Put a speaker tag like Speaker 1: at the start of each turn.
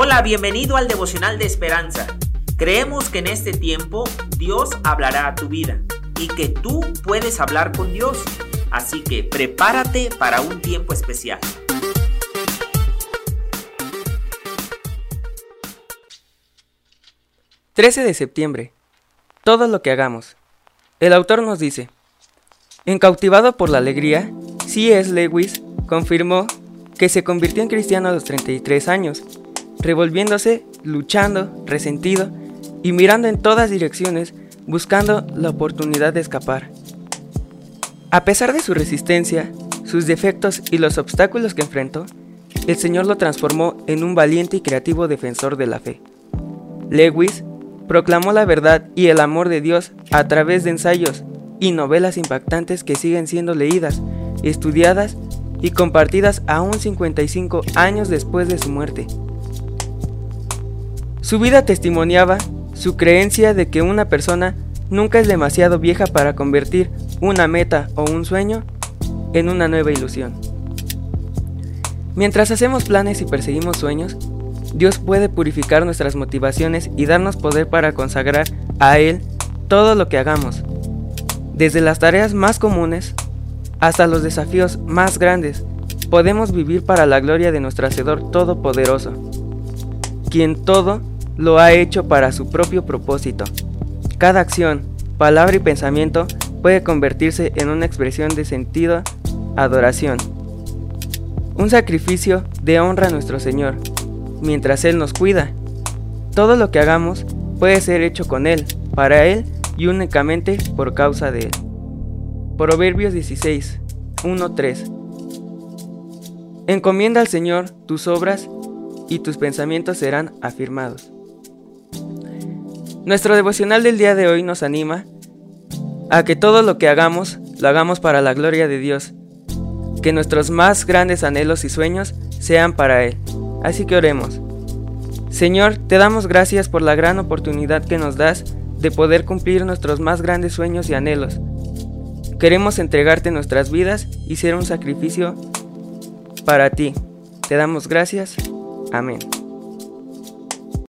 Speaker 1: Hola, bienvenido al devocional de esperanza. Creemos que en este tiempo Dios hablará a tu vida y que tú puedes hablar con Dios. Así que prepárate para un tiempo especial.
Speaker 2: ...13 de septiembre... ...todo lo que hagamos... ...el autor nos dice... ...encautivado por la alegría... C.S. Lewis confirmó... ...que se convirtió en cristiano a los 33 años revolviéndose, luchando, resentido y mirando en todas direcciones buscando la oportunidad de escapar. A pesar de su resistencia, sus defectos y los obstáculos que enfrentó, el Señor lo transformó en un valiente y creativo defensor de la fe. Lewis proclamó la verdad y el amor de Dios a través de ensayos y novelas impactantes que siguen siendo leídas, estudiadas y compartidas aún 55 años después de su muerte. Su vida testimoniaba su creencia de que una persona nunca es demasiado vieja para convertir una meta o un sueño en una nueva ilusión. Mientras hacemos planes y perseguimos sueños, Dios puede purificar nuestras motivaciones y darnos poder para consagrar a Él todo lo que hagamos, desde las tareas más comunes hasta los desafíos más grandes. Podemos vivir para la gloria de nuestro Hacedor Todopoderoso, quien todo lo ha hecho para su propio propósito. Cada acción, palabra y pensamiento puede convertirse en una expresión de sentido, adoración. Un sacrificio de honra a nuestro Señor, mientras Él nos cuida. Todo lo que hagamos puede ser hecho con Él, para Él y únicamente por causa de Él. Proverbios 16, 1-3 Encomienda al Señor tus obras y tus pensamientos serán afirmados. Nuestro devocional del día de hoy nos anima a que todo lo que hagamos lo hagamos para la gloria de Dios, que nuestros más grandes anhelos y sueños sean para Él. Así que oremos. Señor, te damos gracias por la gran oportunidad que nos das de poder cumplir nuestros más grandes sueños y anhelos. Queremos entregarte nuestras vidas y ser un sacrificio para ti. Te damos gracias. Amén.